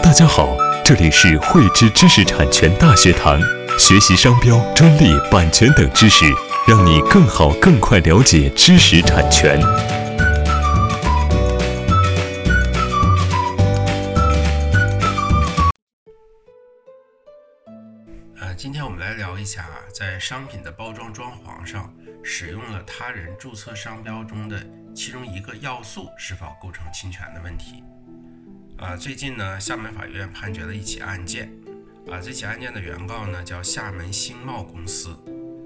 大家好，这里是汇知知识产权大学堂，学习商标、专利、版权等知识，让你更好、更快了解知识产权。呃，今天我们来聊一下，在商品的包装装潢上使用了他人注册商标中的其中一个要素是否构成侵权的问题。啊，最近呢，厦门法院判决了一起案件。啊，这起案件的原告呢叫厦门兴茂公司，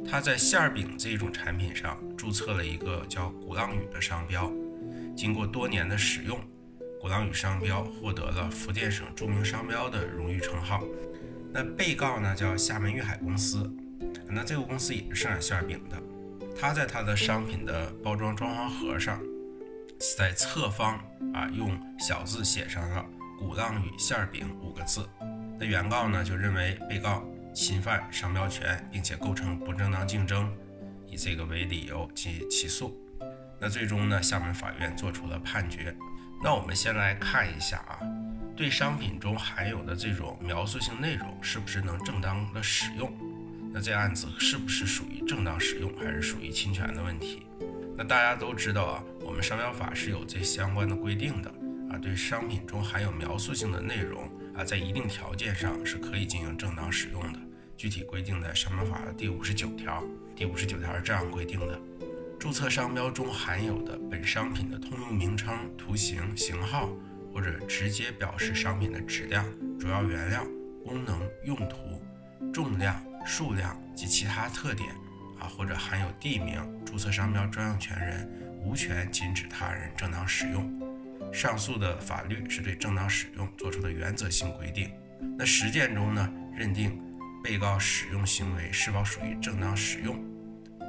他在馅饼这种产品上注册了一个叫“鼓浪屿”的商标。经过多年的使用，“鼓浪屿”商标获得了福建省著名商标的荣誉称号。那被告呢叫厦门粤海公司，那这个公司也是生产馅饼的。他在他的商品的包装装潢盒上。在侧方啊，用小字写上了“鼓浪屿馅饼”五个字。那原告呢就认为被告侵犯商标权，并且构成不正当竞争，以这个为理由起起诉。那最终呢，厦门法院作出了判决。那我们先来看一下啊，对商品中含有的这种描述性内容是不是能正当的使用？那这案子是不是属于正当使用，还是属于侵权的问题？那大家都知道啊，们商标法是有这相关的规定的啊，对商品中含有描述性的内容啊，在一定条件上是可以进行正当使用的。具体规定在商标法的第五十九条。第五十九条是这样规定的：注册商标中含有的本商品的通用名称、图形、型号，或者直接表示商品的质量、主要原料、功能、用途、重量、数量及其他特点。啊，或者含有地名，注册商标专用权人无权禁止他人正当使用。上述的法律是对正当使用作出的原则性规定。那实践中呢，认定被告使用行为是否属于正当使用，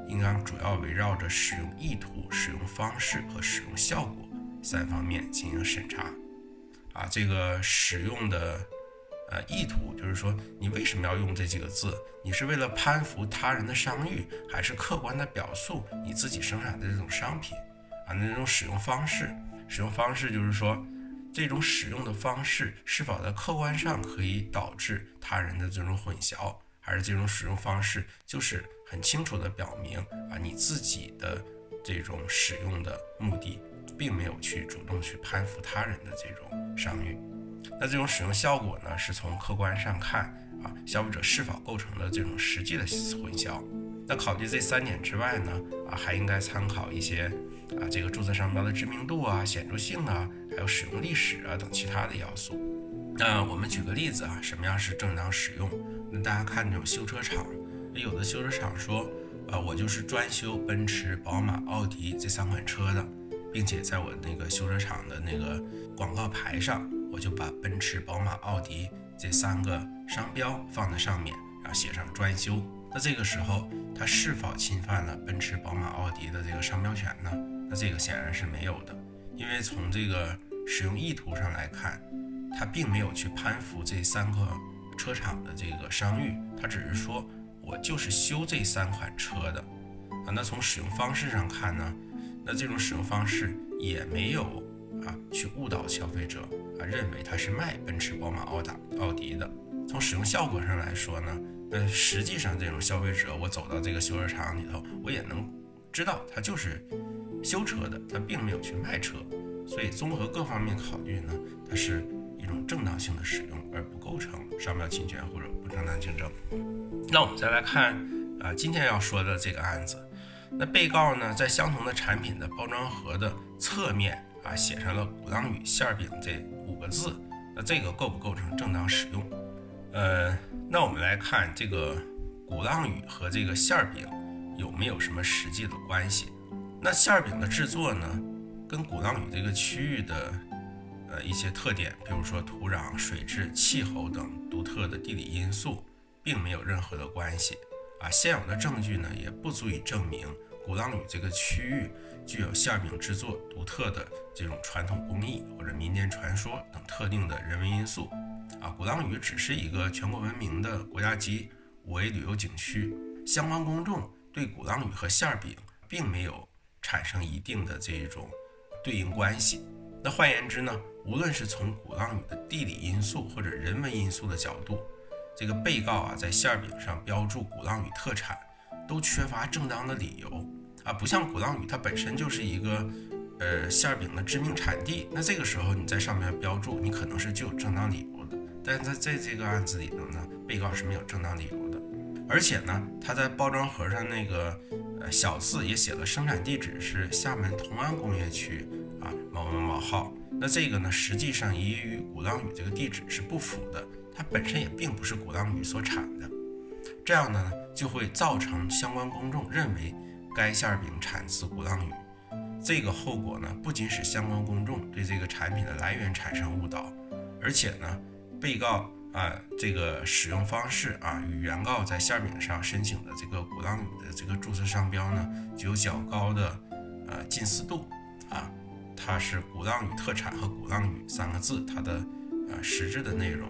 应当主要围绕着使用意图、使用方式和使用效果三方面进行审查。啊，这个使用的。呃，意图就是说，你为什么要用这几个字？你是为了攀附他人的商誉，还是客观的表述你自己生产的这种商品？啊，那种使用方式，使用方式就是说，这种使用的方式是否在客观上可以导致他人的这种混淆，还是这种使用方式就是很清楚的表明啊，你自己的这种使用的目的，并没有去主动去攀附他人的这种商誉。那这种使用效果呢，是从客观上看啊，消费者是否构成了这种实际的混淆。那考虑这三点之外呢，啊，还应该参考一些啊，这个注册商标的知名度啊、显著性啊，还有使用历史啊等其他的要素。那我们举个例子啊，什么样是正当使用？那大家看这种修车厂，有的修车厂说，啊，我就是专修奔驰、宝马、奥迪这三款车的，并且在我那个修车厂的那个广告牌上。我就把奔驰、宝马、奥迪这三个商标放在上面，然后写上专修。那这个时候，它是否侵犯了奔驰、宝马、奥迪的这个商标权呢？那这个显然是没有的，因为从这个使用意图上来看，它并没有去攀附这三个车厂的这个商誉，它只是说我就是修这三款车的。啊，那从使用方式上看呢，那这种使用方式也没有。啊，去误导消费者啊，认为它是卖奔驰、宝马、奥达、奥迪的。从使用效果上来说呢，那实际上这种消费者，我走到这个修车厂里头，我也能知道他就是修车的，他并没有去卖车。所以综合各方面考虑呢，它是一种正当性的使用，而不构成商标侵权或者不正当竞争。那我们再来看啊，今天要说的这个案子，那被告呢，在相同的产品的包装盒的侧面。啊，写上了“鼓浪屿馅饼”这五个字，那这个构不构成正当使用？呃，那我们来看这个“鼓浪屿”和这个馅饼有没有什么实际的关系？那馅饼的制作呢，跟鼓浪屿这个区域的呃一些特点，比如说土壤、水质、气候等独特的地理因素，并没有任何的关系。啊，现有的证据呢，也不足以证明。鼓浪屿这个区域具有馅饼制作独特的这种传统工艺或者民间传说等特定的人文因素啊，鼓浪屿只是一个全国闻名的国家级五 A 旅游景区，相关公众对鼓浪屿和馅饼并没有产生一定的这种对应关系。那换言之呢，无论是从鼓浪屿的地理因素或者人文因素的角度，这个被告啊在馅饼上标注鼓浪屿特产，都缺乏正当的理由啊，不像鼓浪屿它本身就是一个呃馅饼的知名产地，那这个时候你在上面标注，你可能是具有正当理由的。但是在在这个案子里头呢，被告是没有正当理由的，而且呢，他在包装盒上那个呃小字也写了生产地址是厦门同安工业区啊某某某号，那这个呢实际上也与鼓浪屿这个地址是不符的。它本身也并不是鼓浪屿所产的，这样呢就会造成相关公众认为该馅饼产自鼓浪屿。这个后果呢，不仅使相关公众对这个产品的来源产生误导，而且呢，被告啊这个使用方式啊与原告在馅饼上申请的这个鼓浪屿的这个注册商标呢具有较高的呃近似度啊，它是鼓浪屿特产和鼓浪屿三个字，它的呃实质的内容。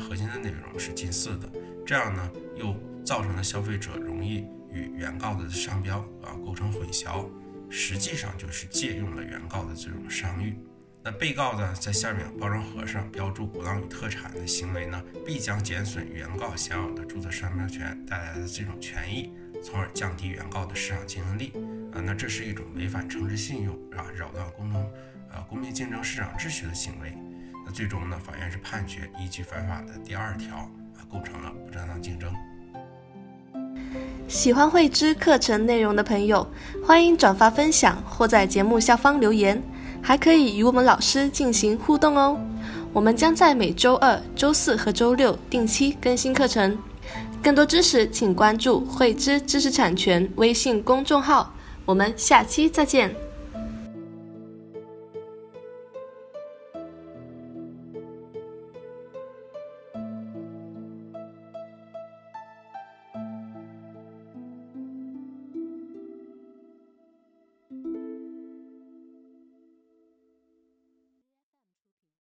核心的内容是近似的，这样呢又造成了消费者容易与原告的商标啊构成混淆，实际上就是借用了原告的这种商誉。那被告呢在馅饼包装盒上标注鼓浪屿特产的行为呢，必将减损原告享有的注册商标权带来的这种权益，从而降低原告的市场竞争力啊。那这是一种违反诚实信用啊，扰乱公同啊公平竞争市场秩序的行为。最终呢，法院是判决依据反法的第二条啊，构成了不正当竞争。喜欢慧知课程内容的朋友，欢迎转发分享或在节目下方留言，还可以与我们老师进行互动哦。我们将在每周二、周四和周六定期更新课程。更多知识，请关注慧知知识产权微信公众号。我们下期再见。